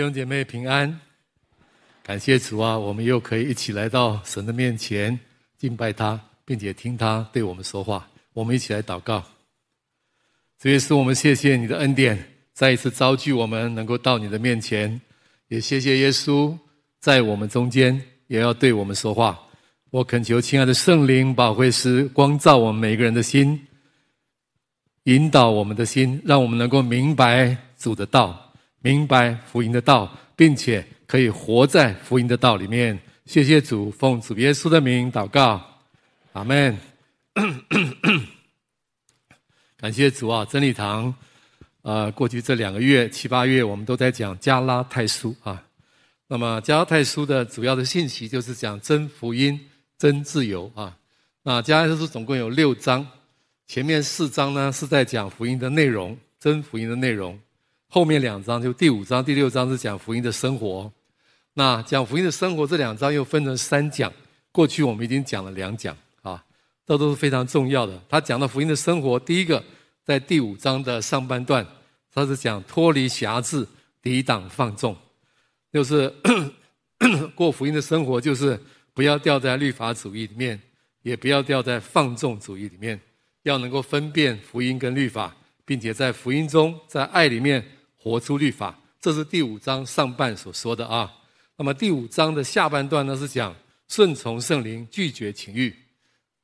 弟兄姐妹平安，感谢主啊！我们又可以一起来到神的面前敬拜他，并且听他对我们说话。我们一起来祷告。主耶稣，我们谢谢你的恩典，再一次召聚我们能够到你的面前，也谢谢耶稣在我们中间也要对我们说话。我恳求亲爱的圣灵保惠师光照我们每一个人的心，引导我们的心，让我们能够明白主的道。明白福音的道，并且可以活在福音的道里面。谢谢主，奉主耶稣的名祷告，阿门。感谢主啊，真理堂，呃，过去这两个月七八月，我们都在讲加拉太书啊。那么加拉太书的主要的信息就是讲真福音、真自由啊。那加拉太书总共有六章，前面四章呢是在讲福音的内容，真福音的内容。后面两章就第五章、第六章是讲福音的生活，那讲福音的生活这两章又分成三讲。过去我们已经讲了两讲啊，这都是非常重要的。他讲到福音的生活，第一个在第五章的上半段，他是讲脱离辖制、抵挡放纵，就是 过福音的生活，就是不要掉在律法主义里面，也不要掉在放纵主义里面，要能够分辨福音跟律法，并且在福音中，在爱里面。活出律法，这是第五章上半所说的啊。那么第五章的下半段呢，是讲顺从圣灵，拒绝情欲。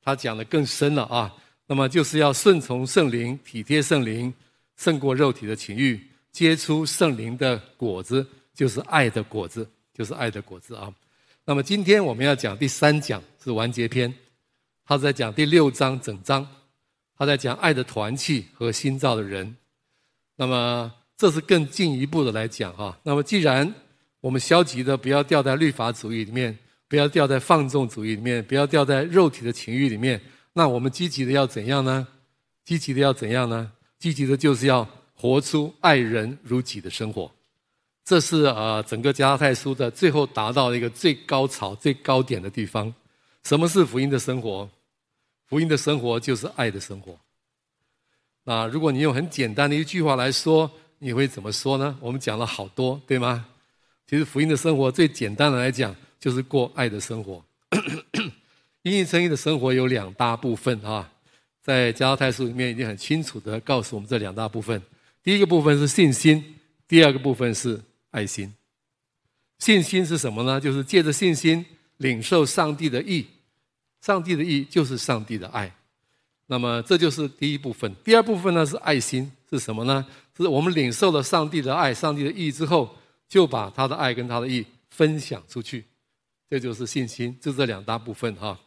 他讲的更深了啊。那么就是要顺从圣灵，体贴圣灵，胜过肉体的情欲，结出圣灵的果子，就是爱的果子，就是爱的果子啊。那么今天我们要讲第三讲是完结篇，他在讲第六章整章，他在讲爱的团契和新造的人。那么。这是更进一步的来讲哈。那么，既然我们消极的不要掉在律法主义里面，不要掉在放纵主义里面，不要掉在肉体的情欲里面，那我们积极的要怎样呢？积极的要怎样呢？积极的就是要活出爱人如己的生活。这是呃整个加拉太书的最后达到一个最高潮、最高点的地方。什么是福音的生活？福音的生活就是爱的生活。那如果你用很简单的一句话来说，你会怎么说呢？我们讲了好多，对吗？其实福音的生活最简单的来讲，就是过爱的生活。因信称义的生活有两大部分啊，在加拉太书里面已经很清楚的告诉我们这两大部分。第一个部分是信心，第二个部分是爱心。信心是什么呢？就是借着信心领受上帝的意，上帝的意就是上帝的爱。那么这就是第一部分。第二部分呢是爱心，是什么呢？是我们领受了上帝的爱、上帝的义之后，就把他的爱跟他的义分享出去，这就是信心，就这两大部分哈。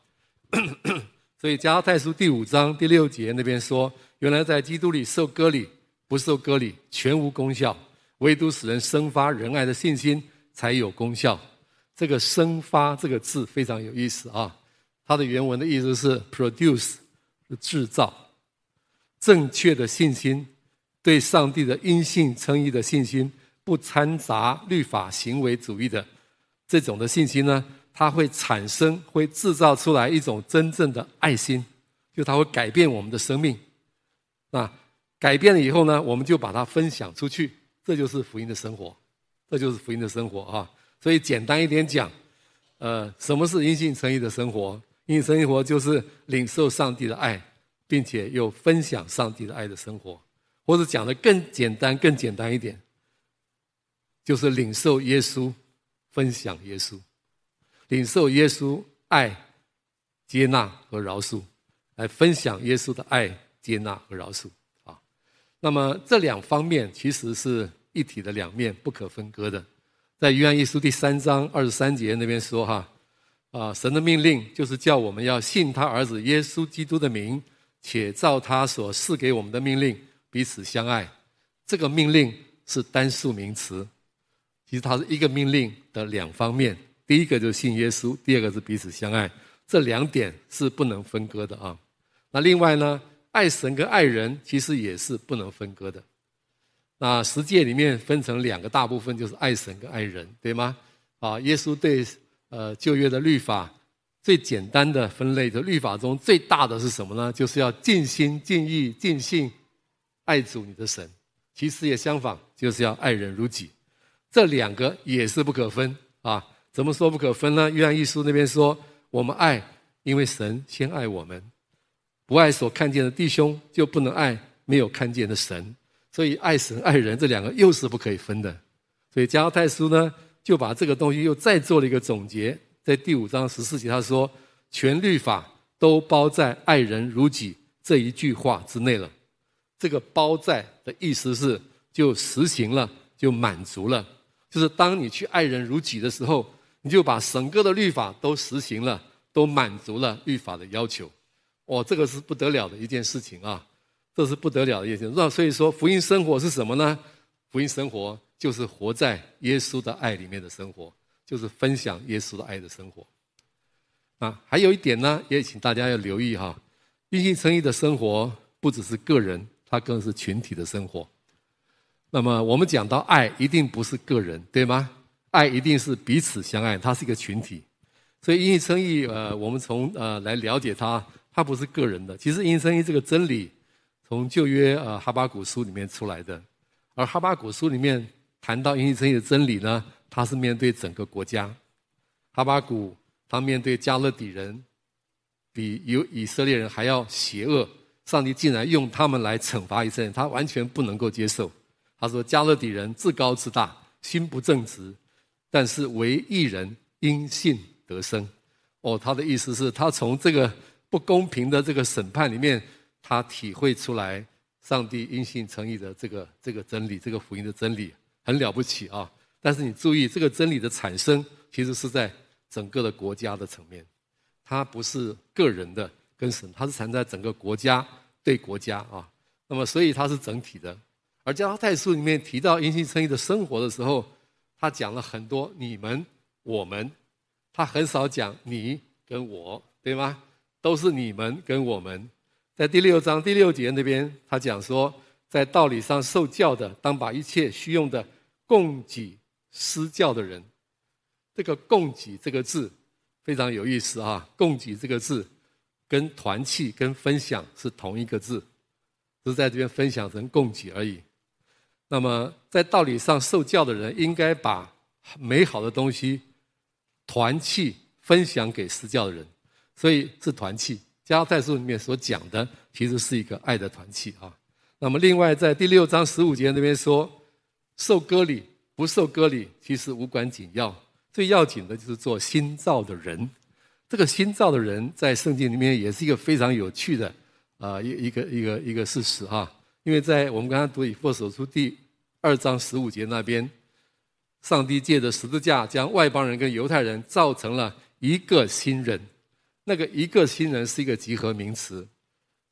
所以加拉太书第五章第六节那边说，原来在基督里受割礼不受割礼全无功效，唯独使人生发仁爱的信心才有功效。这个“生发”这个字非常有意思啊，它的原文的意思是 “produce”，制造正确的信心。对上帝的因信称义的信心，不掺杂律法行为主义的这种的信心呢，它会产生、会制造出来一种真正的爱心，就它会改变我们的生命。那改变了以后呢，我们就把它分享出去，这就是福音的生活，这就是福音的生活啊。所以简单一点讲，呃，什么是因信称义的生活？因信生活就是领受上帝的爱，并且又分享上帝的爱的生活。或者讲的更简单、更简单一点，就是领受耶稣，分享耶稣，领受耶稣爱、接纳和饶恕，来分享耶稣的爱、接纳和饶恕啊。那么这两方面其实是一体的两面，不可分割的。在约翰一书第三章二十三节那边说哈啊，神的命令就是叫我们要信他儿子耶稣基督的名，且照他所赐给我们的命令。彼此相爱，这个命令是单数名词，其实它是一个命令的两方面。第一个就是信耶稣，第二个是彼此相爱，这两点是不能分割的啊。那另外呢，爱神跟爱人其实也是不能分割的。那十诫里面分成两个大部分，就是爱神跟爱人，对吗？啊，耶稣对呃旧约的律法最简单的分类的律法中最大的是什么呢？就是要尽心、尽意、尽性。爱主你的神，其实也相反，就是要爱人如己。这两个也是不可分啊。怎么说不可分呢？约翰一书那边说，我们爱，因为神先爱我们。不爱所看见的弟兄，就不能爱没有看见的神。所以爱神爱人这两个又是不可以分的。所以加拉太书呢，就把这个东西又再做了一个总结，在第五章十四节他说，全律法都包在爱人如己这一句话之内了。这个包在的意思是，就实行了，就满足了。就是当你去爱人如己的时候，你就把整个的律法都实行了，都满足了律法的要求。哦，这个是不得了的一件事情啊！这是不得了的一件事。那所以说，福音生活是什么呢？福音生活就是活在耶稣的爱里面的生活，就是分享耶稣的爱的生活。啊，还有一点呢，也请大家要留意哈，因信称义的生活不只是个人。它更是群体的生活。那么我们讲到爱，一定不是个人，对吗？爱一定是彼此相爱，它是一个群体。所以因信称义，呃，我们从呃来了解它，它不是个人的。其实因信称义这个真理，从旧约呃哈巴谷书里面出来的。而哈巴谷书里面谈到因信称义的真理呢，它是面对整个国家。哈巴谷他面对迦勒底人，比有以色列人还要邪恶。上帝竟然用他们来惩罚以色列人，他完全不能够接受。他说：“迦勒底人自高自大，心不正直，但是唯一人因信得生。”哦，他的意思是他从这个不公平的这个审判里面，他体会出来上帝因信称义的这个这个真理，这个福音的真理很了不起啊！但是你注意，这个真理的产生其实是在整个的国家的层面，它不是个人的跟神，它是藏在整个国家。对国家啊，那么所以它是整体的。而加拉太书里面提到因信称义的生活的时候，他讲了很多你们、我们，他很少讲你跟我，对吗？都是你们跟我们。在第六章第六节那边，他讲说，在道理上受教的，当把一切需用的供给施教的人。这个“供给”这个字非常有意思啊，“供给”这个字。跟团契、跟分享是同一个字，只是在这边分享成供给而已。那么，在道理上受教的人，应该把美好的东西团契分享给施教的人，所以是团契。加拉太书里面所讲的，其实是一个爱的团契啊。那么，另外在第六章十五节那边说，受割礼不受割礼，其实无关紧要，最要紧的就是做新造的人。这个新造的人在圣经里面也是一个非常有趣的啊一一个一个一个事实哈，因为在我们刚刚读以弗所书第二章十五节那边，上帝借着十字架将外邦人跟犹太人造成了一个新人，那个一个新人是一个集合名词，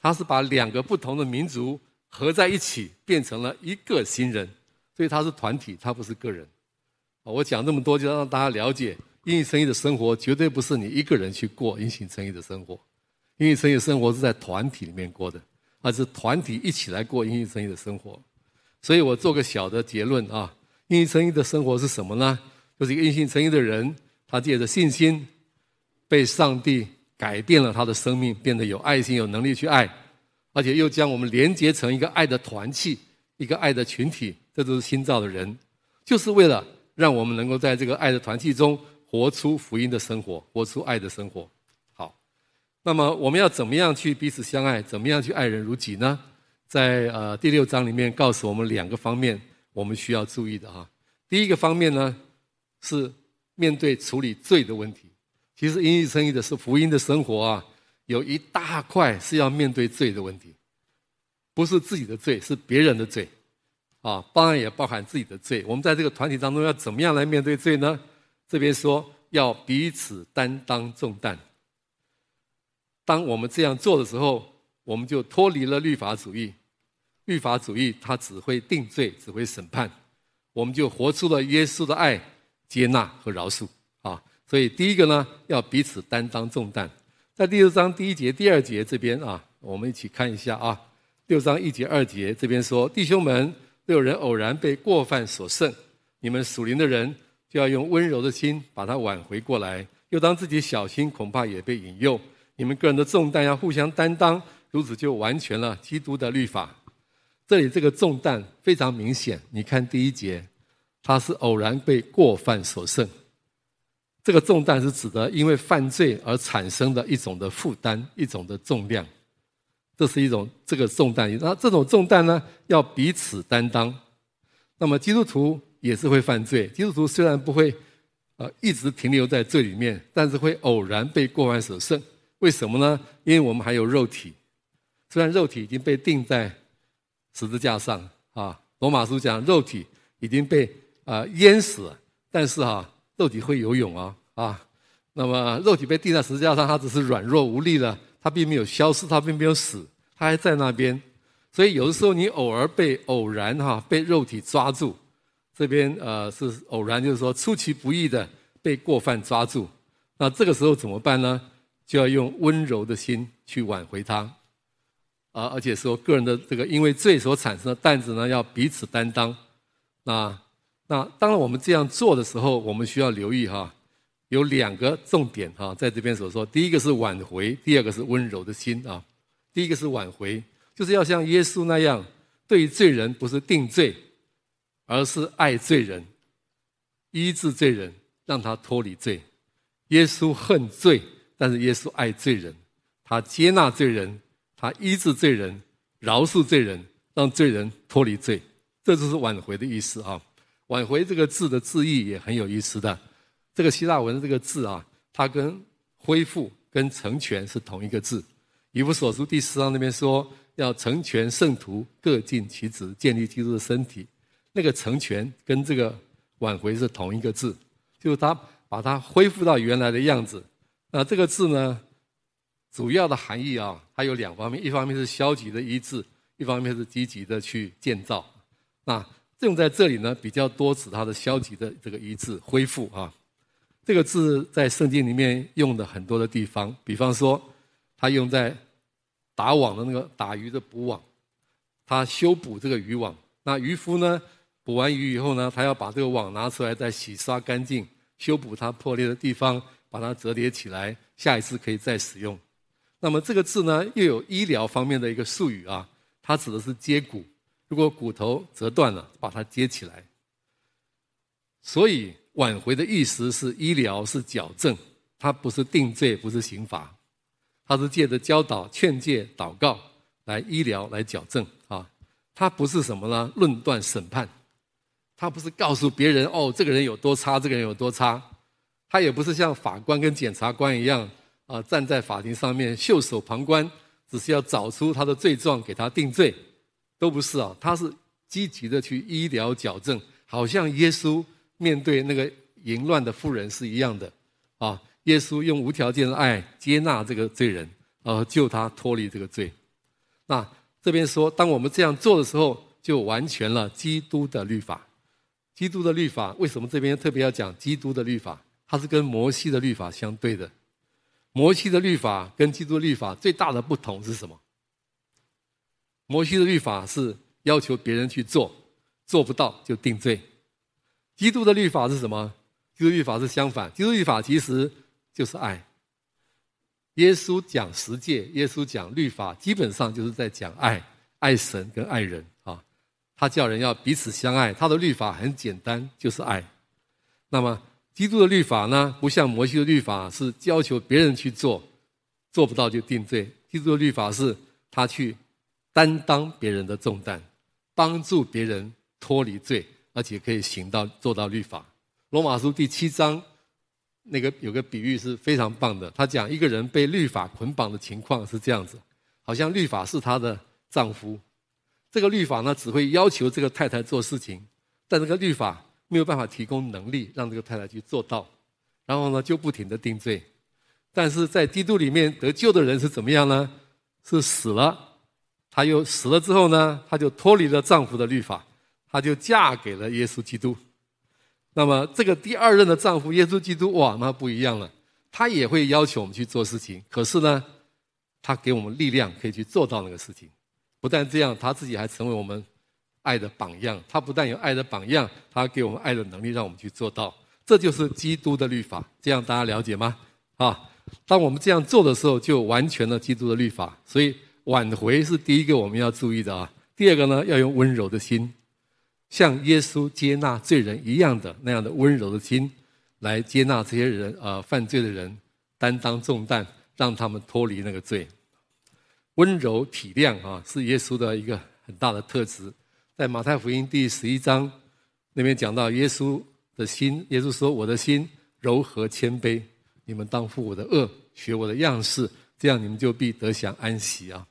他是把两个不同的民族合在一起变成了一个新人，所以他是团体，他不是个人。我讲这么多，就让大家了解。因信称义的生活绝对不是你一个人去过因信称义的生活，因信称义的生活是在团体里面过的，而是团体一起来过因信称义的生活。所以我做个小的结论啊，因信称义的生活是什么呢？就是一个因信称义的人，他借着信心被上帝改变了他的生命，变得有爱心、有能力去爱，而且又将我们连接成一个爱的团契、一个爱的群体，这都是新造的人，就是为了让我们能够在这个爱的团契中。活出福音的生活，活出爱的生活。好，那么我们要怎么样去彼此相爱？怎么样去爱人如己呢？在呃第六章里面告诉我们两个方面，我们需要注意的哈。第一个方面呢，是面对处理罪的问题。其实因信称义的是福音的生活啊，有一大块是要面对罪的问题，不是自己的罪，是别人的罪啊，当然也包含自己的罪。我们在这个团体当中要怎么样来面对罪呢？这边说要彼此担当重担。当我们这样做的时候，我们就脱离了律法主义。律法主义它只会定罪，只会审判。我们就活出了耶稣的爱、接纳和饶恕啊！所以第一个呢，要彼此担当重担。在第六章第一节、第二节这边啊，我们一起看一下啊。六章一节、二节这边说：弟兄们，若有人偶然被过犯所胜，你们属灵的人。就要用温柔的心把它挽回过来，又当自己小心，恐怕也被引诱。你们个人的重担要互相担当，如此就完全了基督的律法。这里这个重担非常明显，你看第一节，他是偶然被过犯所胜。这个重担是指的因为犯罪而产生的一种的负担，一种的重量。这是一种这个重担，那这种重担呢，要彼此担当。那么基督徒也是会犯罪，基督徒虽然不会呃一直停留在罪里面，但是会偶然被过犯所胜。为什么呢？因为我们还有肉体，虽然肉体已经被钉在十字架上啊，罗马书讲肉体已经被啊、呃、淹死了，但是、啊，肉体会游泳啊啊。那么肉体被钉在十字架上，它只是软弱无力了。它并没有消失，它并没有死，它还在那边。所以有的时候你偶尔被偶然哈被肉体抓住，这边呃是偶然，就是说出其不意的被过犯抓住。那这个时候怎么办呢？就要用温柔的心去挽回他。啊，而且说个人的这个因为罪所产生的担子呢，要彼此担当。那那当然我们这样做的时候，我们需要留意哈。有两个重点哈，在这边所说，第一个是挽回，第二个是温柔的心啊。第一个是挽回，就是要像耶稣那样，对于罪人不是定罪，而是爱罪人，医治罪人，让他脱离罪。耶稣恨罪，但是耶稣爱罪人，他接纳罪人，他医治罪人，饶恕罪人，让罪人脱离罪。这就是挽回的意思啊。挽回这个字的字义也很有意思的。这个希腊文的这个字啊，它跟恢复、跟成全是同一个字。以弗所书第四章那边说，要成全圣徒，各尽其职，建立基督的身体。那个成全跟这个挽回是同一个字，就是他把它恢复到原来的样子。那这个字呢，主要的含义啊，它有两方面：一方面是消极的医治，一方面是积极的去建造。那用在这里呢，比较多指它的消极的这个医治、恢复啊。这个字在圣经里面用的很多的地方，比方说，它用在打网的那个打鱼的补网，他修补这个渔网。那渔夫呢，捕完鱼以后呢，他要把这个网拿出来再洗刷干净，修补它破裂的地方，把它折叠起来，下一次可以再使用。那么这个字呢，又有医疗方面的一个术语啊，它指的是接骨，如果骨头折断了，把它接起来。所以。挽回的意思是医疗，是矫正，它不是定罪，不是刑罚，它是借着教导、劝诫、祷告来医疗、来矫正啊。它不是什么呢？论断、审判，他不是告诉别人哦，这个人有多差，这个人有多差。他也不是像法官跟检察官一样啊，站在法庭上面袖手旁观，只是要找出他的罪状，给他定罪，都不是啊。他是积极的去医疗矫正，好像耶稣。面对那个淫乱的妇人是一样的，啊，耶稣用无条件的爱接纳这个罪人，呃，救他脱离这个罪。那这边说，当我们这样做的时候，就完全了基督的律法。基督的律法为什么这边特别要讲基督的律法？它是跟摩西的律法相对的。摩西的律法跟基督律法最大的不同是什么？摩西的律法是要求别人去做，做不到就定罪。基督的律法是什么？基督律法是相反，基督律法其实就是爱。耶稣讲十诫，耶稣讲律法，基本上就是在讲爱，爱神跟爱人。他叫人要彼此相爱，他的律法很简单，就是爱。那么基督的律法呢，不像摩西的律法是要求别人去做，做不到就定罪。基督的律法是他去担当别人的重担，帮助别人脱离罪。而且可以行到做到律法。罗马书第七章那个有个比喻是非常棒的。他讲一个人被律法捆绑的情况是这样子，好像律法是他的丈夫，这个律法呢只会要求这个太太做事情，但这个律法没有办法提供能力让这个太太去做到，然后呢就不停的定罪。但是在基督里面得救的人是怎么样呢？是死了，他又死了之后呢，他就脱离了丈夫的律法。她就嫁给了耶稣基督，那么这个第二任的丈夫耶稣基督，哇，那不一样了。他也会要求我们去做事情，可是呢，他给我们力量可以去做到那个事情。不但这样，他自己还成为我们爱的榜样。他不但有爱的榜样，他给我们爱的能力，让我们去做到。这就是基督的律法。这样大家了解吗？啊，当我们这样做的时候，就完全了基督的律法。所以挽回是第一个我们要注意的啊。第二个呢，要用温柔的心。像耶稣接纳罪人一样的那样的温柔的心，来接纳这些人、呃、犯罪的人，担当重担，让他们脱离那个罪。温柔体谅啊，是耶稣的一个很大的特质。在马太福音第十一章那边讲到耶稣的心，耶稣说：“我的心柔和谦卑，你们当负我的轭，学我的样式，这样你们就必得享安息啊。”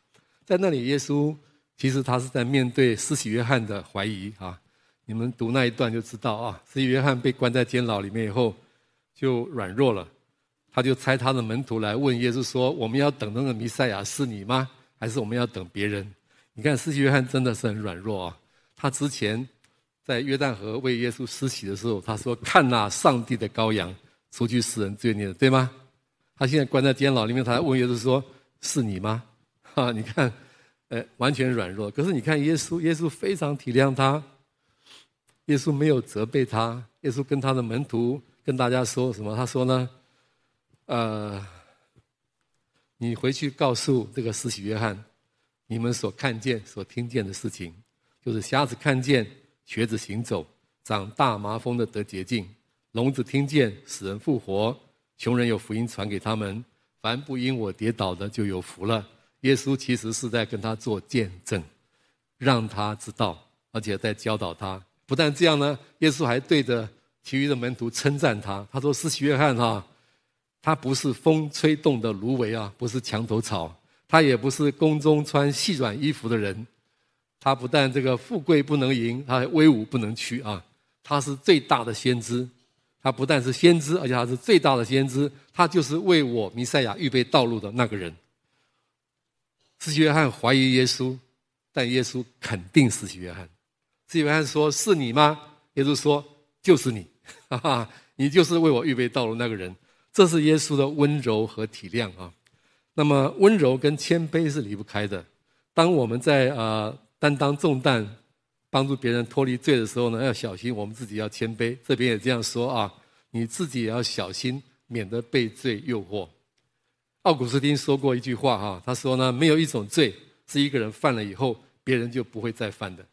在那里，耶稣其实他是在面对施洗约翰的怀疑啊。你们读那一段就知道啊，施洗约翰被关在监牢里面以后，就软弱了，他就差他的门徒来问耶稣说：“我们要等那个弥赛亚是你吗？还是我们要等别人？”你看施洗约翰真的是很软弱啊。他之前在约旦河为耶稣施洗的时候，他说：“看哪，上帝的羔羊，除去世人罪孽的，对吗？”他现在关在监牢里面，他还问耶稣说：“是你吗？”哈，你看，呃，完全软弱。可是你看耶稣，耶稣非常体谅他。耶稣没有责备他，耶稣跟他的门徒跟大家说什么？他说呢，呃，你回去告诉这个施洗约翰，你们所看见、所听见的事情，就是瞎子看见、瘸子行走、长大麻风的得洁净、聋子听见、死人复活、穷人有福音传给他们，凡不因我跌倒的就有福了。耶稣其实是在跟他做见证，让他知道，而且在教导他。不但这样呢，耶稣还对着其余的门徒称赞他。他说：“施洗约翰哈，他不是风吹动的芦苇啊，不是墙头草，他也不是宫中穿细软衣服的人。他不但这个富贵不能淫，他还威武不能屈啊。他是最大的先知，他不但是先知，而且他是最大的先知。他就是为我弥赛亚预备道路的那个人。”施洗约翰怀疑耶稣，但耶稣肯定施洗约翰。施洗约翰说：“是你吗？”耶稣说：“就是你，哈哈，你就是为我预备道路那个人。”这是耶稣的温柔和体谅啊。那么温柔跟谦卑是离不开的。当我们在呃担当重担、帮助别人脱离罪的时候呢，要小心我们自己要谦卑。这边也这样说啊，你自己也要小心，免得被罪诱惑。奥古斯丁说过一句话哈，他说呢，没有一种罪是一个人犯了以后，别人就不会再犯的。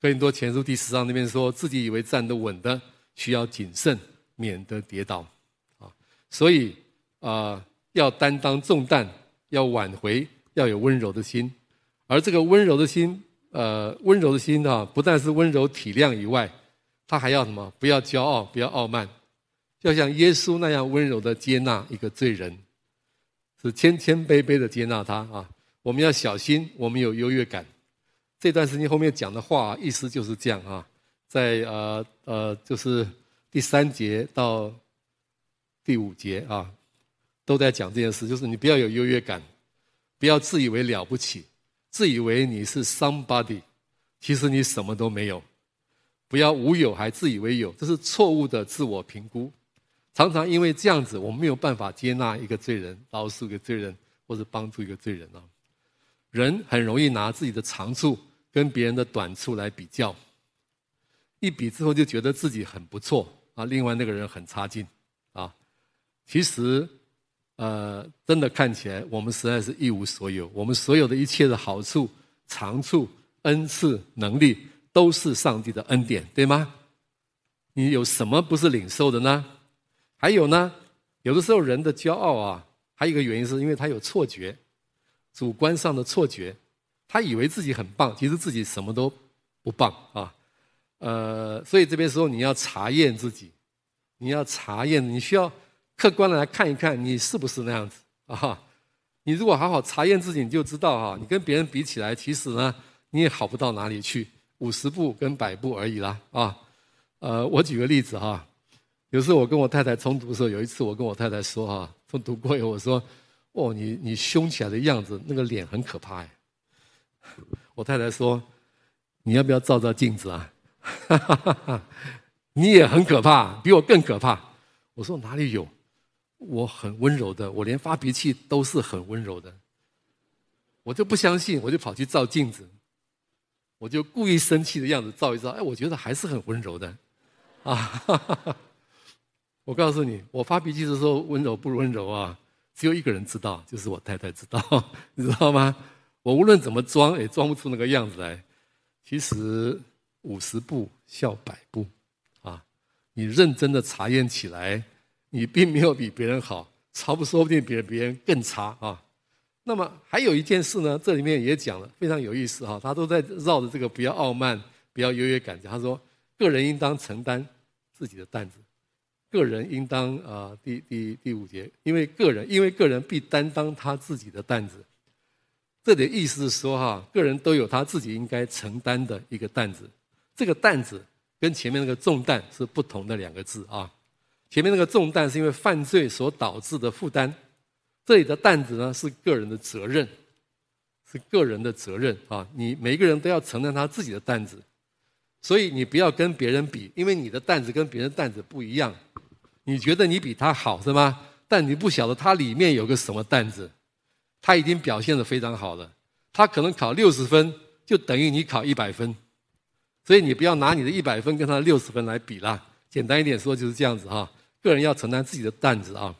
哥林多前书第十章那边说，自己以为站得稳的，需要谨慎，免得跌倒。所以啊，要担当重担，要挽回，要有温柔的心。而这个温柔的心，呃，温柔的心啊，不但是温柔体谅以外，他还要什么？不要骄傲，不要傲慢，要像耶稣那样温柔的接纳一个罪人，是谦谦卑卑的接纳他啊。我们要小心，我们有优越感。这段时间后面讲的话，意思就是这样啊，在呃呃，就是第三节到第五节啊，都在讲这件事，就是你不要有优越感，不要自以为了不起，自以为你是 somebody，其实你什么都没有，不要无有还自以为有，这是错误的自我评估。常常因为这样子，我们没有办法接纳一个罪人，饶恕一个罪人，或者帮助一个罪人啊。人很容易拿自己的长处。跟别人的短处来比较，一比之后就觉得自己很不错啊，另外那个人很差劲。其实，呃，真的看起来我们实在是一无所有。我们所有的一切的好处、长处、恩赐、能力，都是上帝的恩典，对吗？你有什么不是领受的呢？还有呢，有的时候人的骄傲啊，还有一个原因是因为他有错觉，主观上的错觉。他以为自己很棒，其实自己什么都不棒啊。呃，所以这边时候你要查验自己，你要查验，你需要客观的来看一看，你是不是那样子啊？你如果好好查验自己，你就知道哈，你跟别人比起来，其实呢，你也好不到哪里去，五十步跟百步而已啦啊。呃，我举个例子哈，有时候我跟我太太冲突的时候，有一次我跟我太太说哈，冲突过以后我说，哦，你你凶起来的样子，那个脸很可怕哎。我太太说：“你要不要照照镜子啊？你也很可怕，比我更可怕。”我说：“哪里有？我很温柔的，我连发脾气都是很温柔的。”我就不相信，我就跑去照镜子，我就故意生气的样子照一照，哎，我觉得还是很温柔的。啊，我告诉你，我发脾气的时候温柔不温柔啊？只有一个人知道，就是我太太知道，你知道吗？我无论怎么装，也装不出那个样子来。其实，五十步笑百步，啊，你认真的查验起来，你并没有比别人好，超不说不定比别人更差啊。那么还有一件事呢，这里面也讲了，非常有意思哈。他都在绕着这个不要傲慢，不要优越感。他说，个人应当承担自己的担子，个人应当啊，第第第五节，因为个人因为个人必担当他自己的担子。这里的意思是说哈，个人都有他自己应该承担的一个担子。这个担子跟前面那个重担是不同的两个字啊。前面那个重担是因为犯罪所导致的负担。这里的担子呢，是个人的责任，是个人的责任啊！你每个人都要承担他自己的担子，所以你不要跟别人比，因为你的担子跟别人担子不一样。你觉得你比他好是吗？但你不晓得他里面有个什么担子，他已经表现得非常好了。他可能考六十分，就等于你考一百分，所以你不要拿你的一百分跟他六十分来比啦。简单一点说就是这样子哈，个人要承担自己的担子啊。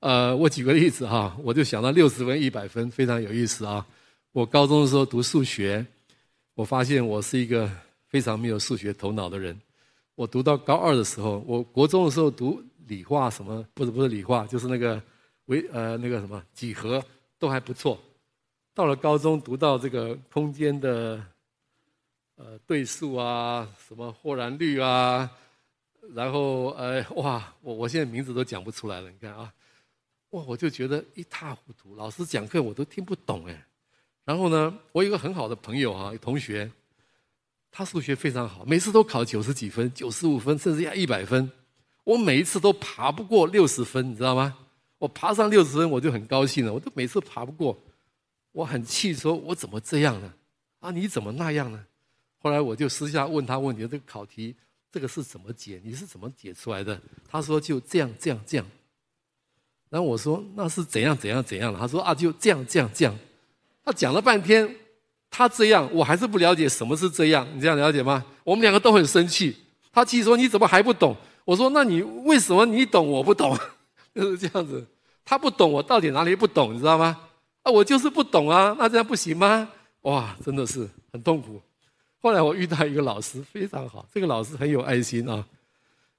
呃，我举个例子哈，我就想到六十分、一百分非常有意思啊。我高中的时候读数学，我发现我是一个非常没有数学头脑的人。我读到高二的时候，我国中的时候读理化什么，不是不是理化，就是那个微呃那个什么几何都还不错。到了高中读到这个空间的呃对数啊，什么霍然率啊，然后呃哇，我我现在名字都讲不出来了，你看啊。哇，我就觉得一塌糊涂，老师讲课我都听不懂哎。然后呢，我有个很好的朋友啊，同学，他数学非常好，每次都考九十几分、九十五分，甚至要一百分。我每一次都爬不过六十分，你知道吗？我爬上六十分我就很高兴了，我都每次爬不过，我很气，说我怎么这样呢？啊，你怎么那样呢？后来我就私下问他问题，这个考题这个是怎么解？你是怎么解出来的？他说就这样这样这样。然后我说那是怎样怎样怎样的？他说啊就这样这样这样。他讲了半天，他这样我还是不了解什么是这样。你这样了解吗？我们两个都很生气。他气说你怎么还不懂？我说那你为什么你懂我不懂？就是这样子。他不懂我到底哪里不懂？你知道吗？啊我就是不懂啊，那这样不行吗？哇真的是很痛苦。后来我遇到一个老师非常好，这个老师很有爱心啊，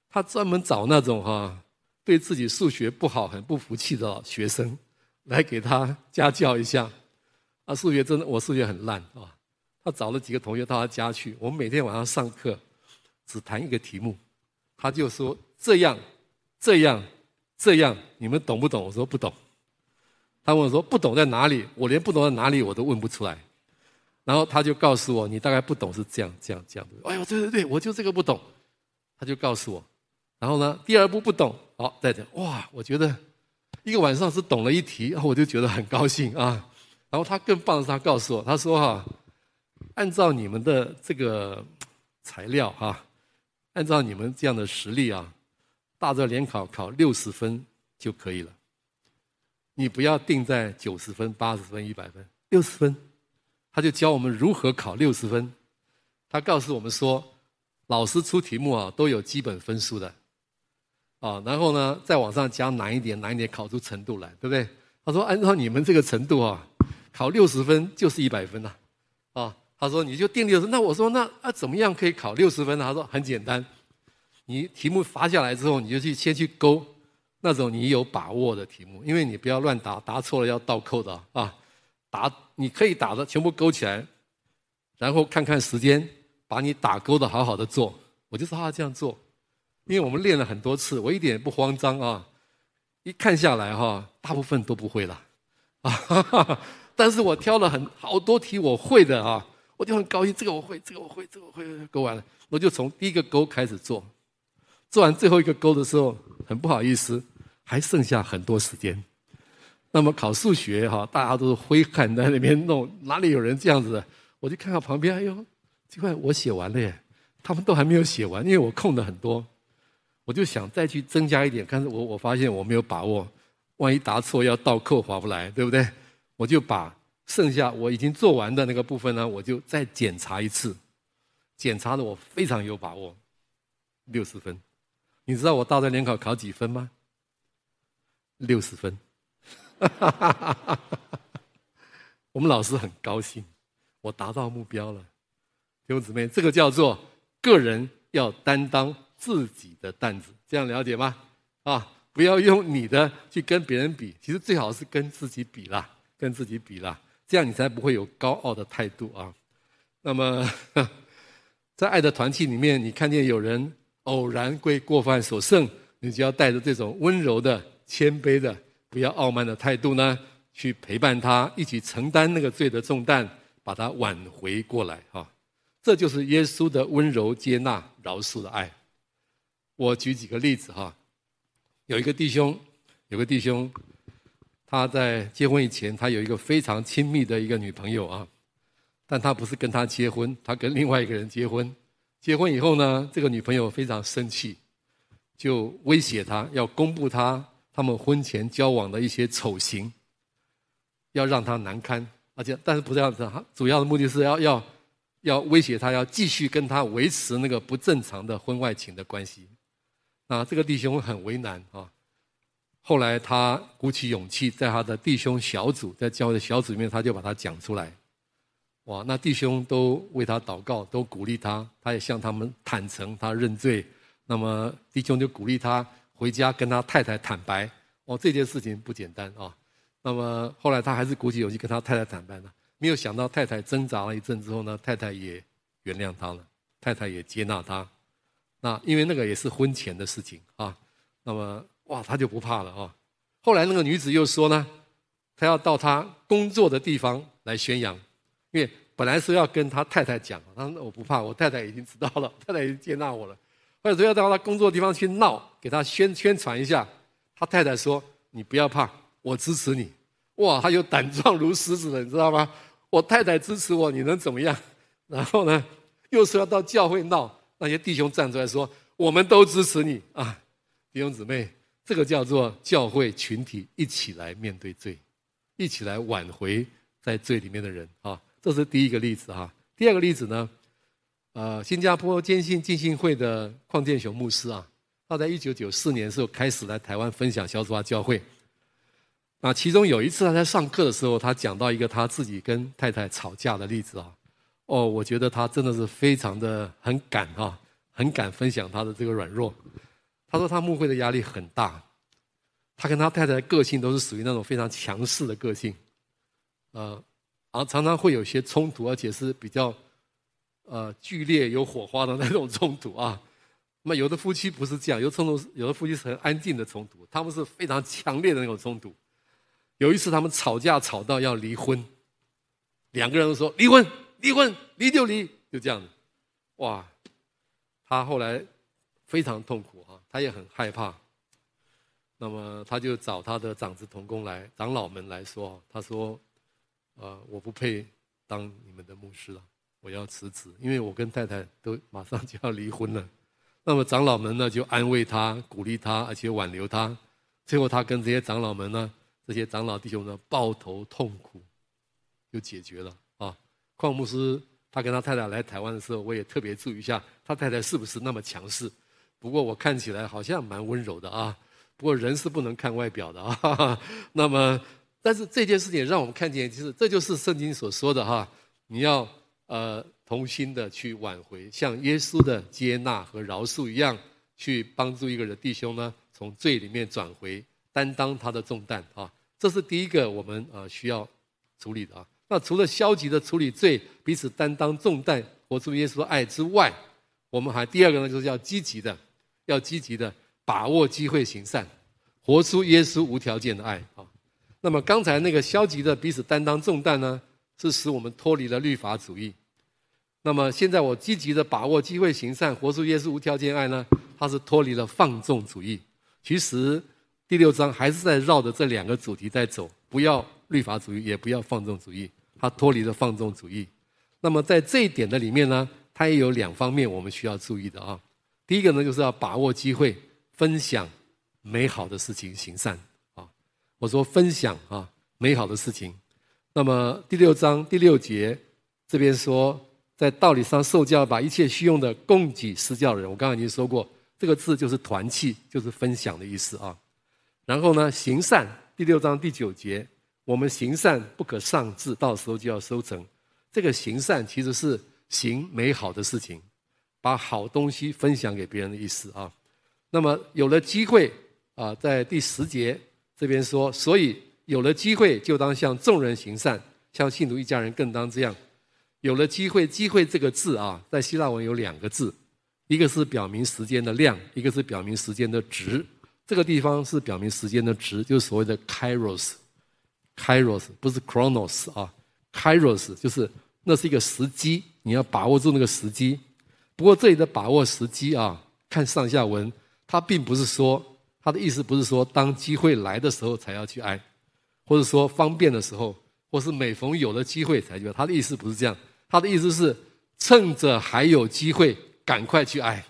他专门找那种哈。对自己数学不好、很不服气的学生，来给他家教一下。啊，数学真的，我数学很烂啊。他找了几个同学到他家去，我们每天晚上上课只谈一个题目，他就说这样、这样、这样，你们懂不懂？我说不懂。他问我说不懂在哪里？我连不懂在哪里我都问不出来。然后他就告诉我，你大概不懂是这样、这样、这样的。哎呦，对对对，我就这个不懂。他就告诉我。然后呢，第二步不懂，好，再讲。哇，我觉得一个晚上是懂了一题，我就觉得很高兴啊。然后他更棒的是，他告诉我，他说哈，按照你们的这个材料哈，按照你们这样的实力啊，大专联考考六十分就可以了。你不要定在九十分、八十分、一百分，六十分。他就教我们如何考六十分。他告诉我们说，老师出题目啊，都有基本分数的。啊，然后呢，再往上加难一点，难一点，考出程度来，对不对？他说，按照你们这个程度啊，考六十分就是一百分呐。啊，他说你就定六十，那我说那啊怎么样可以考六十分呢？他说很简单，你题目发下来之后，你就去先去勾那种你有把握的题目，因为你不要乱答，答错了要倒扣的啊。打你可以打的全部勾起来，然后看看时间，把你打勾的好好的做。我就说他这样做。因为我们练了很多次，我一点也不慌张啊！一看下来哈，大部分都不会了啊！但是我挑了很好多题我会的啊，我就很高兴，这个我会，这个我会，这个我会，勾完了，我就从第一个勾开始做，做完最后一个勾的时候，很不好意思，还剩下很多时间。那么考数学哈，大家都是挥汗在那边弄，哪里有人这样子的？我就看看旁边，哎呦，奇怪，我写完了耶，他们都还没有写完，因为我空的很多。我就想再去增加一点，但是我我发现我没有把握，万一答错要倒扣划不来，对不对？我就把剩下我已经做完的那个部分呢，我就再检查一次，检查的我非常有把握，六十分。你知道我大专联考考几分吗？六十分。哈哈哈我们老师很高兴，我达到目标了。弟兄姊妹，这个叫做个人要担当自己的担子，这样了解吗？啊，不要用你的去跟别人比，其实最好是跟自己比啦，跟自己比啦，这样你才不会有高傲的态度啊。那么，在爱的团契里面，你看见有人偶然归过犯所胜，你就要带着这种温柔的、谦卑的、不要傲慢的态度呢，去陪伴他，一起承担那个罪的重担，把他挽回过来哈。这就是耶稣的温柔、接纳、饶恕的爱。我举几个例子哈，有一个弟兄，有个弟兄，他在结婚以前，他有一个非常亲密的一个女朋友啊，但他不是跟他结婚，他跟另外一个人结婚。结婚以后呢，这个女朋友非常生气，就威胁他要公布他他们婚前交往的一些丑行，要让他难堪，而且但是不这样子，主要的目的是要要。要威胁他，要继续跟他维持那个不正常的婚外情的关系。那这个弟兄很为难啊。后来他鼓起勇气，在他的弟兄小组，在教会的小组里面，他就把他讲出来。哇，那弟兄都为他祷告，都鼓励他，他也向他们坦诚，他认罪。那么弟兄就鼓励他回家跟他太太坦白。哦，这件事情不简单啊。那么后来他还是鼓起勇气跟他太太坦白了。没有想到太太挣扎了一阵之后呢，太太也原谅他了，太太也接纳他。那因为那个也是婚前的事情啊，那么哇，他就不怕了啊。后来那个女子又说呢，她要到她工作的地方来宣扬，因为本来是要跟他太太讲，他说我不怕，我太太已经知道了，太太已经接纳我了。或者说要到他工作的地方去闹，给他宣宣传一下。他太太说：“你不要怕，我支持你。”哇，他有胆壮如狮子的，你知道吗？我太太支持我，你能怎么样？然后呢，又说要到教会闹，那些弟兄站出来说，我们都支持你啊，弟兄姊妹，这个叫做教会群体一起来面对罪，一起来挽回在罪里面的人啊，这是第一个例子哈。第二个例子呢，呃，新加坡坚信浸信会的邝建雄牧师啊，他在一九九四年时候开始来台湾分享小组化教会。那其中有一次他在上课的时候，他讲到一个他自己跟太太吵架的例子啊。哦，我觉得他真的是非常的很敢啊，很敢分享他的这个软弱。他说他牧会的压力很大，他跟他太太的个性都是属于那种非常强势的个性，呃，然后常常会有些冲突，而且是比较呃剧烈有火花的那种冲突啊。那么有的夫妻不是这样，有冲突，有的夫妻是很安静的冲突，他们是非常强烈的那种冲突。有一次，他们吵架吵到要离婚，两个人都说离婚，离婚，离就离，就这样。哇，他后来非常痛苦啊，他也很害怕。那么他就找他的长子同工来，长老们来说，他说：“呃，我不配当你们的牧师了，我要辞职，因为我跟太太都马上就要离婚了。”那么长老们呢就安慰他、鼓励他，而且挽留他。最后他跟这些长老们呢。这些长老弟兄呢，抱头痛哭，就解决了啊。邝牧师他跟他太太来台湾的时候，我也特别注意一下，他太太是不是那么强势？不过我看起来好像蛮温柔的啊。不过人是不能看外表的啊。那么，但是这件事情让我们看见，其实这就是圣经所说的哈，你要呃同心的去挽回，像耶稣的接纳和饶恕一样，去帮助一个人弟兄呢，从罪里面转回，担当他的重担啊。这是第一个我们呃需要处理的啊。那除了消极的处理罪，彼此担当重担，活出耶稣的爱之外，我们还第二个呢，就是要积极的，要积极的把握机会行善，活出耶稣无条件的爱啊。那么刚才那个消极的彼此担当重担呢，是使我们脱离了律法主义。那么现在我积极的把握机会行善，活出耶稣无条件爱呢，它是脱离了放纵主义。其实。第六章还是在绕着这两个主题在走，不要律法主义，也不要放纵主义，它脱离了放纵主义。那么在这一点的里面呢，它也有两方面我们需要注意的啊。第一个呢，就是要把握机会，分享美好的事情，行善啊。我说分享啊，美好的事情。那么第六章第六节这边说，在道理上受教，把一切需用的供给施教的人。我刚刚已经说过，这个字就是团契，就是分享的意思啊。然后呢，行善，第六章第九节，我们行善不可丧志，到时候就要收成。这个行善其实是行美好的事情，把好东西分享给别人的意思啊。那么有了机会啊，在第十节这边说，所以有了机会就当向众人行善，像信徒一家人更当这样。有了机会，机会这个字啊，在希腊文有两个字，一个是表明时间的量，一个是表明时间的值。这个地方是表明时间的值，就是所谓的 kairos，kairos 不是 chronos 啊，kairos 就是那是一个时机，你要把握住那个时机。不过这里的把握时机啊，看上下文，它并不是说，它的意思不是说当机会来的时候才要去爱，或者说方便的时候，或是每逢有了机会才去爱。它的意思不是这样，他的意思是趁着还有机会，赶快去爱，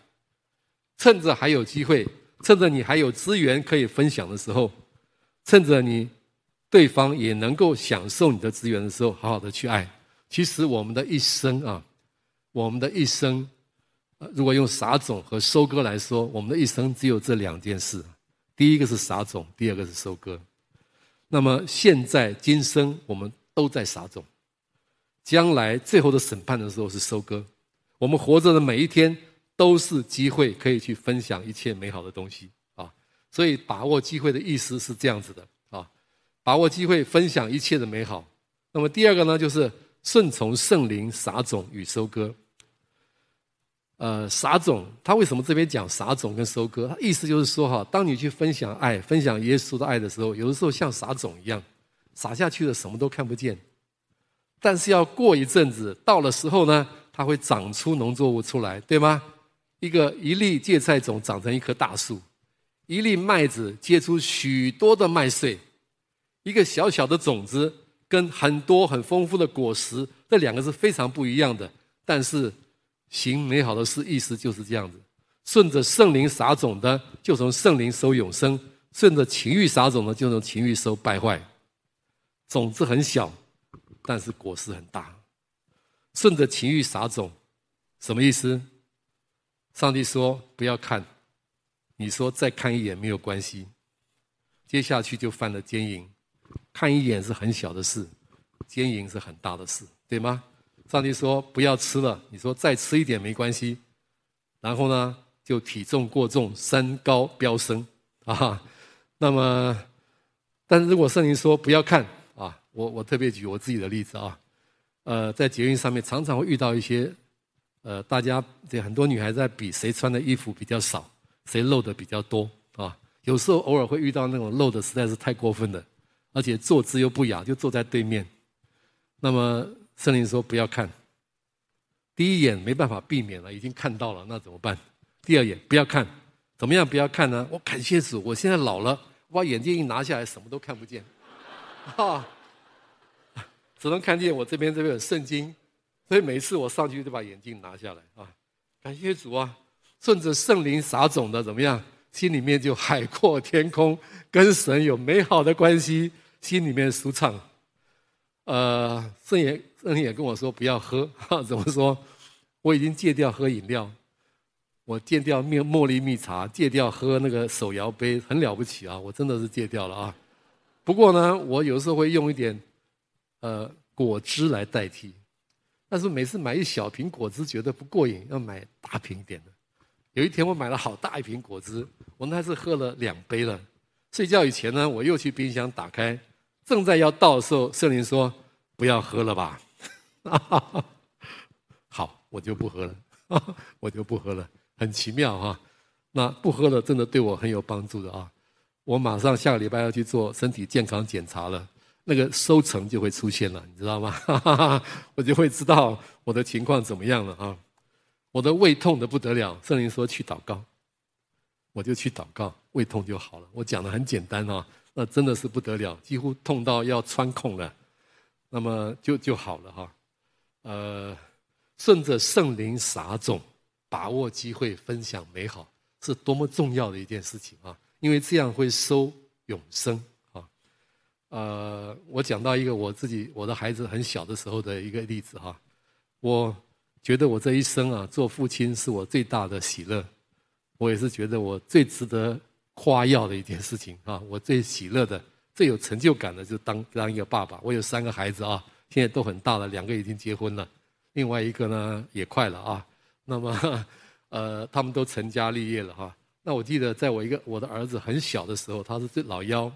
趁着还有机会。趁着你还有资源可以分享的时候，趁着你对方也能够享受你的资源的时候，好好的去爱。其实我们的一生啊，我们的一生，如果用撒种和收割来说，我们的一生只有这两件事：第一个是撒种，第二个是收割。那么现在今生我们都在撒种，将来最后的审判的时候是收割。我们活着的每一天。都是机会，可以去分享一切美好的东西啊！所以把握机会的意思是这样子的啊，把握机会分享一切的美好。那么第二个呢，就是顺从圣灵撒种与收割。呃，撒种，他为什么这边讲撒种跟收割？他意思就是说哈，当你去分享爱、分享耶稣的爱的时候，有的时候像撒种一样，撒下去了什么都看不见，但是要过一阵子，到了时候呢，它会长出农作物出来，对吗？一个一粒芥菜种长成一棵大树，一粒麦子结出许多的麦穗，一个小小的种子跟很多很丰富的果实，这两个是非常不一样的。但是行美好的事，意思就是这样子：顺着圣灵撒种的，就从圣灵收永生；顺着情欲撒种的，就从情欲收败坏。种子很小，但是果实很大。顺着情欲撒种，什么意思？上帝说：“不要看。”你说：“再看一眼没有关系。”接下去就犯了奸淫。看一眼是很小的事，奸淫是很大的事，对吗？上帝说：“不要吃了。”你说：“再吃一点没关系。”然后呢，就体重过重，三高飙升啊。那么，但是如果圣灵说不要看，我我特别举我自己的例子啊，呃，在捷运上面常常会遇到一些。呃，大家这很多女孩在比谁穿的衣服比较少，谁露的比较多啊。有时候偶尔会遇到那种露的实在是太过分的，而且坐姿又不雅，就坐在对面。那么圣灵说不要看，第一眼没办法避免了，已经看到了，那怎么办？第二眼不要看，怎么样不要看呢？我感谢主，我现在老了，我把眼镜一拿下来，什么都看不见，啊，只能看见我这边这边有圣经。所以每次我上去就把眼镜拿下来啊，感谢主啊！顺着圣灵撒种的怎么样？心里面就海阔天空，跟神有美好的关系，心里面舒畅。呃，圣言圣言跟我说不要喝，哈，怎么说？我已经戒掉喝饮料，我戒掉茉茉莉蜜茶，戒掉喝那个手摇杯，很了不起啊！我真的是戒掉了啊。不过呢，我有时候会用一点呃果汁来代替。但是每次买一小瓶果汁觉得不过瘾，要买大瓶点的。有一天我买了好大一瓶果汁，我那次喝了两杯了。睡觉以前呢，我又去冰箱打开，正在要倒的时候，圣灵说：“不要喝了吧。” 好，我就不喝了，我就不喝了，很奇妙哈。那不喝了，真的对我很有帮助的啊。我马上下个礼拜要去做身体健康检查了。那个收成就会出现了，你知道吗？我就会知道我的情况怎么样了啊！我的胃痛的不得了，圣灵说去祷告，我就去祷告，胃痛就好了。我讲的很简单啊，那真的是不得了，几乎痛到要穿孔了，那么就就好了哈。呃，顺着圣灵撒种，把握机会分享美好，是多么重要的一件事情啊！因为这样会收永生。呃，我讲到一个我自己我的孩子很小的时候的一个例子哈，我觉得我这一生啊，做父亲是我最大的喜乐，我也是觉得我最值得夸耀的一件事情啊，我最喜乐的、最有成就感的，就当当一个爸爸。我有三个孩子啊，现在都很大了，两个已经结婚了，另外一个呢也快了啊。那么呃，他们都成家立业了哈。那我记得在我一个我的儿子很小的时候，他是最老幺。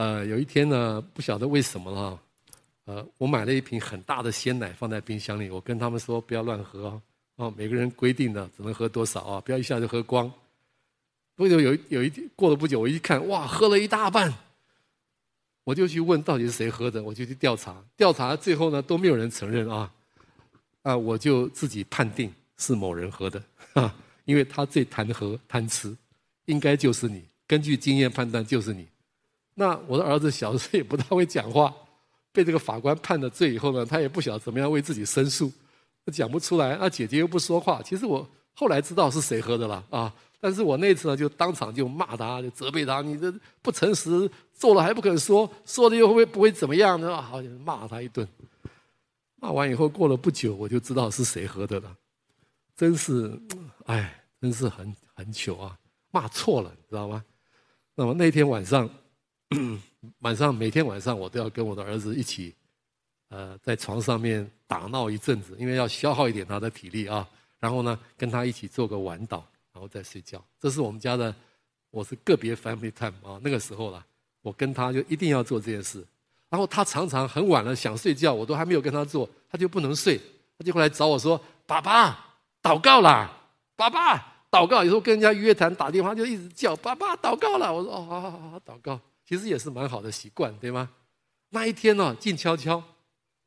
呃，有一天呢，不晓得为什么了，呃，我买了一瓶很大的鲜奶放在冰箱里，我跟他们说不要乱喝哦，哦，每个人规定的只能喝多少啊，不要一下就喝光。不久有有一天过了不久，我一看哇，喝了一大半，我就去问到底是谁喝的，我就去调查，调查最后呢都没有人承认啊，啊，我就自己判定是某人喝的，哈，因为他最贪喝贪吃，应该就是你，根据经验判断就是你。那我的儿子小时候也不大会讲话，被这个法官判了罪以后呢，他也不晓得怎么样为自己申诉，他讲不出来。那姐姐又不说话，其实我后来知道是谁喝的了啊！但是我那次呢，就当场就骂他，就责备他，你这不诚实，做了还不肯说，说了又会不会怎么样呢？好，骂他一顿。骂完以后，过了不久，我就知道是谁喝的了。真是，哎，真是很很糗啊！骂错了，你知道吗？那么那天晚上。晚上每天晚上我都要跟我的儿子一起，呃，在床上面打闹一阵子，因为要消耗一点他的体力啊。然后呢，跟他一起做个晚祷，然后再睡觉。这是我们家的，我是个别 family time 啊。那个时候了，我跟他就一定要做这件事。然后他常常很晚了想睡觉，我都还没有跟他做，他就不能睡，他就会来找我说：“爸爸，祷告啦，爸爸，祷告。”有时候跟人家约谈打电话就一直叫：“爸爸，祷告了。”我说：“哦，好好好，好，祷告。”其实也是蛮好的习惯，对吗？那一天呢、哦，静悄悄，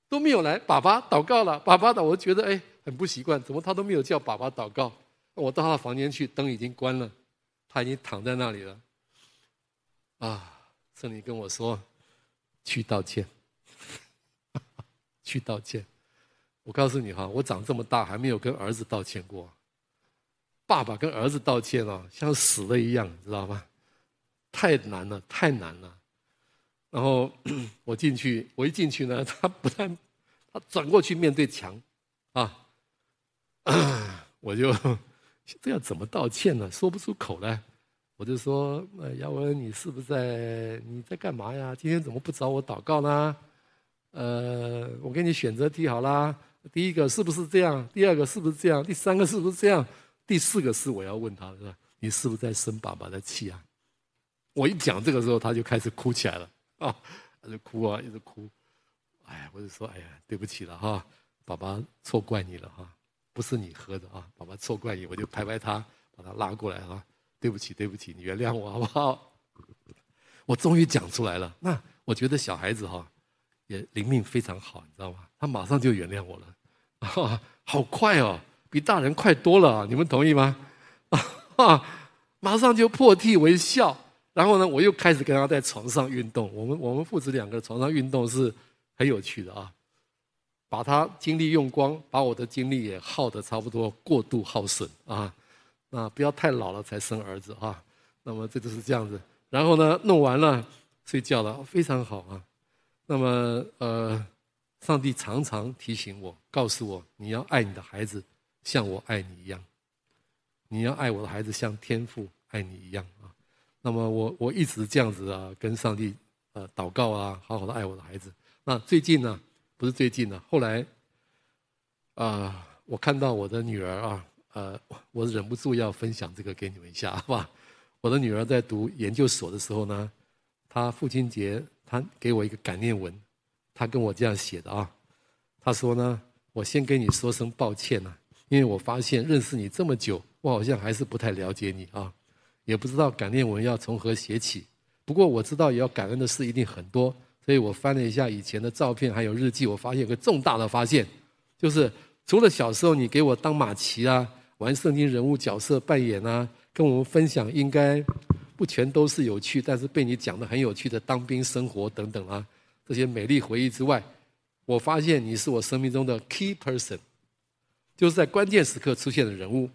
都没有来。爸爸祷告了，爸爸的，我觉得哎，很不习惯，怎么他都没有叫爸爸祷告？我到他房间去，灯已经关了，他已经躺在那里了。啊，圣灵跟我说，去道歉，去道歉。我告诉你哈，我长这么大还没有跟儿子道歉过。爸爸跟儿子道歉哦，像死了一样，知道吗？太难了，太难了。然后 我进去，我一进去呢，他不但他转过去面对墙，啊，我就 这要怎么道歉呢？说不出口来。我就说：“呃，耀文，你是不是在你在干嘛呀？今天怎么不找我祷告呢？呃，我给你选择题好啦。第一个是不是这样？第二个是不是这样？第三个是不是这样？第四个是我要问他是？你是不是在生爸爸的气啊？”我一讲这个时候，他就开始哭起来了啊，他就哭啊，一直哭。哎呀，我就说，哎呀，对不起了哈，爸爸错怪你了哈，不是你喝的啊，爸爸错怪你，我就拍拍他，把他拉过来啊，对不起，对不起，你原谅我好不好？我终于讲出来了。那我觉得小孩子哈，也灵命非常好，你知道吗？他马上就原谅我了，啊，好快哦，比大人快多了，你们同意吗？啊，马上就破涕为笑。然后呢，我又开始跟他在床上运动。我们我们父子两个床上运动是很有趣的啊，把他精力用光，把我的精力也耗得差不多过度耗损啊。那不要太老了才生儿子啊。那么这就是这样子。然后呢，弄完了睡觉了，非常好啊。那么呃，上帝常常提醒我，告诉我，你要爱你的孩子像我爱你一样，你要爱我的孩子像天父爱你一样啊。那么我我一直这样子啊，跟上帝呃祷告啊，好好的爱我的孩子。那最近呢，不是最近呢，后来啊、我看到我的女儿啊，呃，我忍不住要分享这个给你们一下，好吧？我的女儿在读研究所的时候呢，她父亲节，她给我一个感念文，她跟我这样写的啊，她说呢，我先跟你说声抱歉呐、啊，因为我发现认识你这么久，我好像还是不太了解你啊。也不知道感念文要从何写起，不过我知道也要感恩的事一定很多，所以我翻了一下以前的照片还有日记，我发现有个重大的发现，就是除了小时候你给我当马奇啊，玩圣经人物角色扮演啊，跟我们分享应该不全都是有趣，但是被你讲的很有趣的当兵生活等等啊，这些美丽回忆之外，我发现你是我生命中的 key person，就是在关键时刻出现的人物。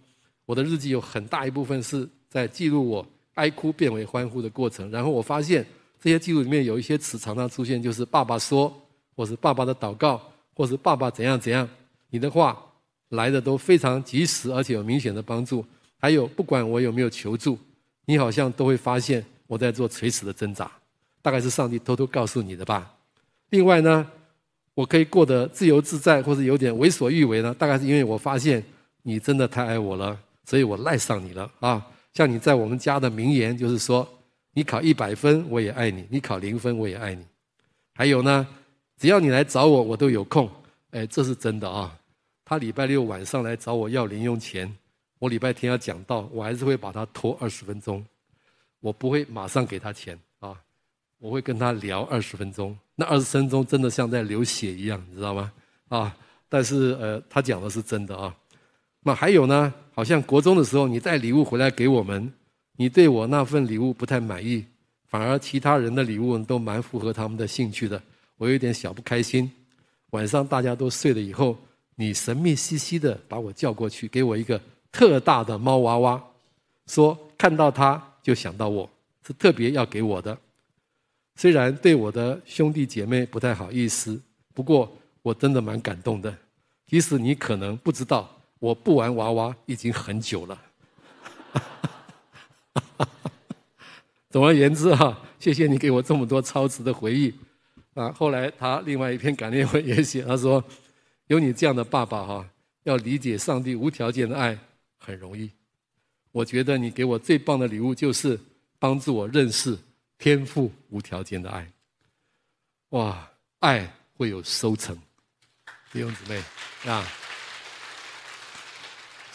我的日记有很大一部分是。在记录我哀哭变为欢呼的过程，然后我发现这些记录里面有一些词常常出现，就是爸爸说，或是爸爸的祷告，或是爸爸怎样怎样。你的话来的都非常及时，而且有明显的帮助。还有，不管我有没有求助，你好像都会发现我在做垂死的挣扎，大概是上帝偷偷告诉你的吧。另外呢，我可以过得自由自在，或者有点为所欲为呢？大概是因为我发现你真的太爱我了，所以我赖上你了啊！像你在我们家的名言就是说，你考一百分我也爱你，你考零分我也爱你。还有呢，只要你来找我，我都有空。哎，这是真的啊！他礼拜六晚上来找我要零用钱，我礼拜天要讲道，我还是会把他拖二十分钟，我不会马上给他钱啊，我会跟他聊二十分钟。那二十分钟真的像在流血一样，你知道吗？啊，但是呃，他讲的是真的啊。那还有呢，好像国中的时候，你带礼物回来给我们，你对我那份礼物不太满意，反而其他人的礼物都蛮符合他们的兴趣的，我有点小不开心。晚上大家都睡了以后，你神秘兮兮的把我叫过去，给我一个特大的猫娃娃，说看到它就想到我，是特别要给我的。虽然对我的兄弟姐妹不太好意思，不过我真的蛮感动的。即使你可能不知道，我不玩娃娃已经很久了。总而言之哈，谢谢你给我这么多超值的回忆。啊，后来他另外一篇感念文也写，他说：“有你这样的爸爸哈，要理解上帝无条件的爱很容易。我觉得你给我最棒的礼物就是帮助我认识天父无条件的爱。哇，爱会有收成，弟兄姊妹啊，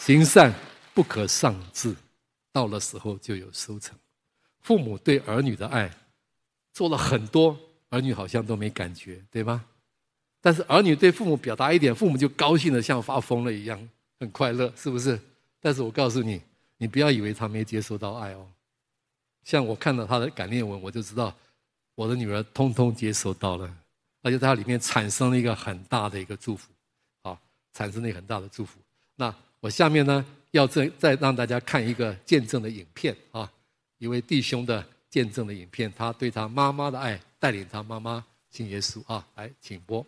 行善不可丧志，到了时候就有收成。父母对儿女的爱做了很多。”儿女好像都没感觉，对吗？但是儿女对父母表达一点，父母就高兴得像发疯了一样，很快乐，是不是？但是我告诉你，你不要以为他没接受到爱哦。像我看到他的感念文，我就知道我的女儿通通接受到了，而且在里面产生了一个很大的一个祝福，啊，产生了一个很大的祝福。那我下面呢，要再再让大家看一个见证的影片啊，一位弟兄的见证的影片，他对他妈妈的爱。带领他妈妈信耶稣啊！来，请播。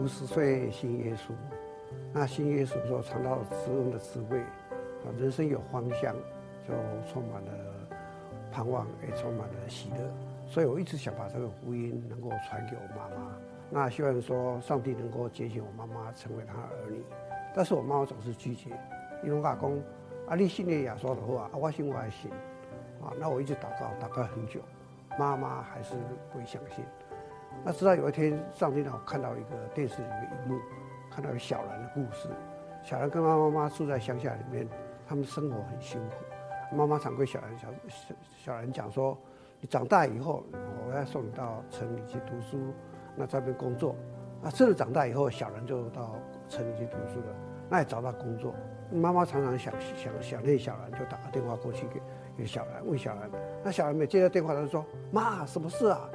五十岁信耶稣，那信耶稣说尝到滋润的滋味，啊，人生有方向，就充满了盼望，也充满了喜乐。所以我一直想把这个福音能够传给我妈妈。那希望说上帝能够接近我妈妈，成为她儿女。但是我妈妈总是拒绝，因为我讲啊，你信耶稣的话，啊，我信我还信，啊，那我一直祷告，祷告很久，妈妈还是不会相信。那直到有一天，上帝让我看到一个电视里的一幕，看到一个小兰的故事。小兰跟妈妈妈住在乡下里面，他们生活很辛苦。妈妈常跟小兰小小小兰讲说：“你长大以后，我要送你到城里去读书，那在那边工作。”那真的长大以后，小兰就到城里去读书了，那也找到工作。妈妈常常想想想念小兰，就打个电话过去给给小兰问小兰。那小兰没接到电话，她就说：“妈，什么事啊？”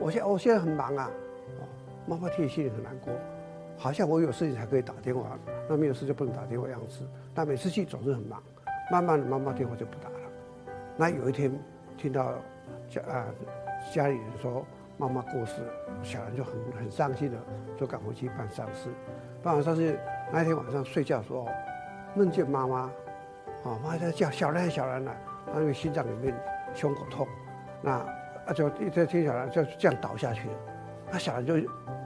我现我现在很忙啊，哦，妈妈听心里很难过，好像我有事情才可以打电话，那没有事就不能打电话样子。但每次去总是很忙，慢慢的妈妈电话就不打了。那有一天听到家啊家里人说妈妈过世，小兰就很很伤心的，就赶回去办丧事。办完丧事那天晚上睡觉的时候，梦见妈妈，哦，妈在叫小兰小兰呢，她因为心脏里面胸口痛，那。啊，就一直听小兰就这样倒下去了，那小兰就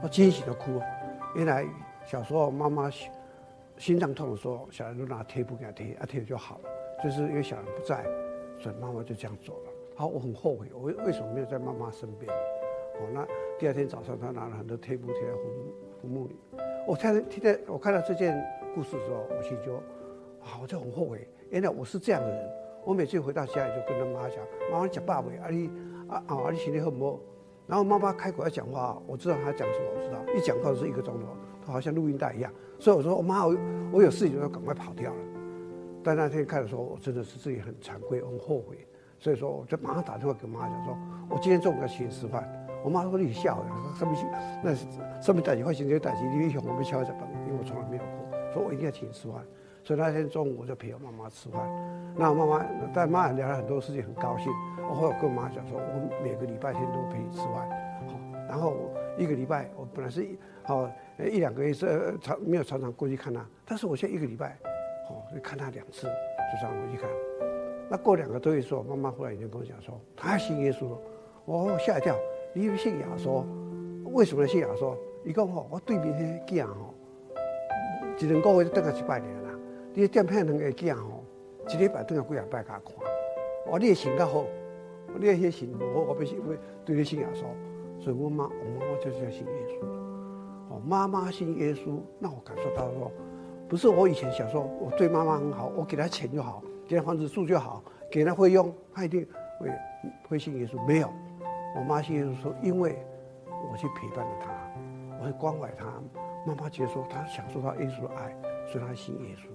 惊喜的哭。原来小时候妈妈心心脏痛的时候，小兰就拿贴布给她贴，啊贴就好了。就是因为小兰不在，所以妈妈就这样走了。好，我很后悔，我为什么没有在妈妈身边？哦，那第二天早上，她拿了很多贴布贴在坟坟墓里。我听听在我看到这件故事的时候，我心就啊，我就很后悔。原来我是这样的人。我每次回到家里就跟他妈讲，妈妈你讲爸爸，阿你。啊啊！你心里很不？然后妈妈开口要讲话，我知道她讲什么，我知道一讲到是一个钟头，她好像录音带一样。所以我说，我妈，我我有事情要赶快跑掉了。但那天开始说，我真的是自己很惭愧、很后悔。所以说，我就马上打电话给妈妈讲说，我今天中午要请你吃饭，我妈说你笑，什么那是什么代志发生这个代志，你向我们敲一下板，因为我从来没有过，所以我一定要请你吃饭。所以那天中午我就陪我妈妈吃饭。那我妈妈但妈妈聊了很多事情，很高兴。我后来跟我妈讲说，我每个礼拜天都陪你吃饭，好。然后一个礼拜我本来是好一两个月是常没有常常过去看她，但是我现在一个礼拜好就看她两次，就这样回去看。那过两个多月之后，妈妈忽然间跟我讲说，她信耶稣了。我吓一跳，你信耶稣？为什么信耶稣？伊讲吼，我对面迄个囝吼，一两个月等下一拜年啦。你店片两个囝吼，一礼拜等下几啊拜甲看。我你信较好，你迄信无好，我必须会对你信耶稣。所以我妈，我妈妈就是要信耶稣。哦，妈妈信耶稣，那我感受到说，不是我以前想说，我对妈妈很好，我给她钱就好，给她房子住就好，给她会用，她一定会会信耶稣。没有。我妈信耶稣说，因为我去陪伴了她，我去关怀她。妈妈接受，她享受到耶稣的爱，所以她信耶稣。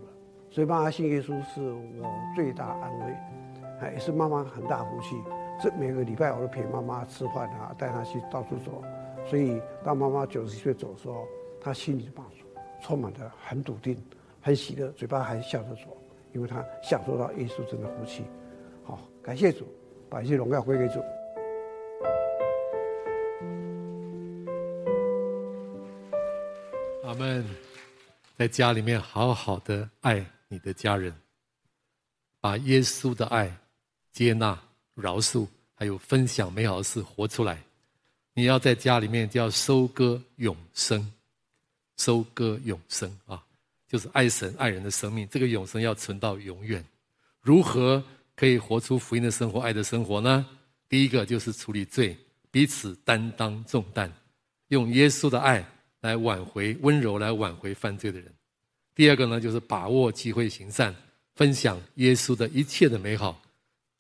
所以妈妈信耶稣是我最大安慰，也是妈妈很大福气。这每个礼拜我都陪妈妈吃饭啊，带她去到处走。所以当妈妈九十岁走的时候，她心里帮助充满着很笃定、很喜乐，嘴巴还笑着说，因为她享受到耶稣真的福气。好，感谢主，把一切荣耀归给主。阿门，在家里面好好的爱你的家人，把耶稣的爱、接纳、饶恕，还有分享美好的事活出来。你要在家里面就要收割永生，收割永生啊，就是爱神爱人的生命。这个永生要存到永远。如何可以活出福音的生活、爱的生活呢？第一个就是处理罪，彼此担当重担，用耶稣的爱。来挽回温柔，来挽回犯罪的人。第二个呢，就是把握机会行善，分享耶稣的一切的美好，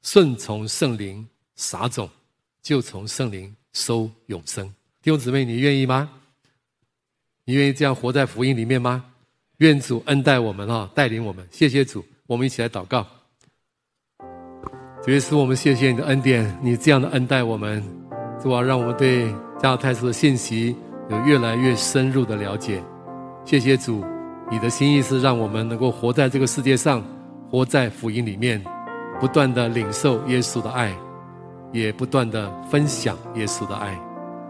顺从圣灵撒种，就从圣灵收永生。弟兄姊妹，你愿意吗？你愿意这样活在福音里面吗？愿主恩待我们啊，带领我们。谢谢主，我们一起来祷告。主耶稣，我们谢谢你的恩典，你这样的恩待我们，主啊，让我们对加尔泰斯的信息。有越来越深入的了解，谢谢主，你的心意是让我们能够活在这个世界上，活在福音里面，不断的领受耶稣的爱，也不断的分享耶稣的爱，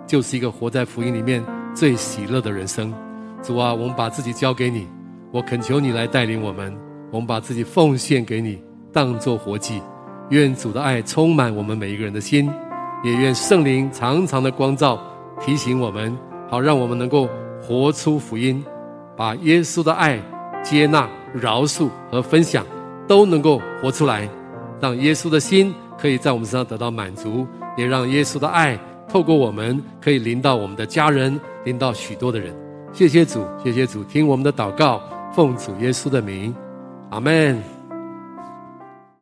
就是一个活在福音里面最喜乐的人生。主啊，我们把自己交给你，我恳求你来带领我们，我们把自己奉献给你，当作活祭。愿主的爱充满我们每一个人的心，也愿圣灵常常的光照提醒我们。好，让我们能够活出福音，把耶稣的爱、接纳、饶恕和分享都能够活出来，让耶稣的心可以在我们身上得到满足，也让耶稣的爱透过我们可以临到我们的家人，临到许多的人。谢谢主，谢谢主，听我们的祷告，奉主耶稣的名，阿门。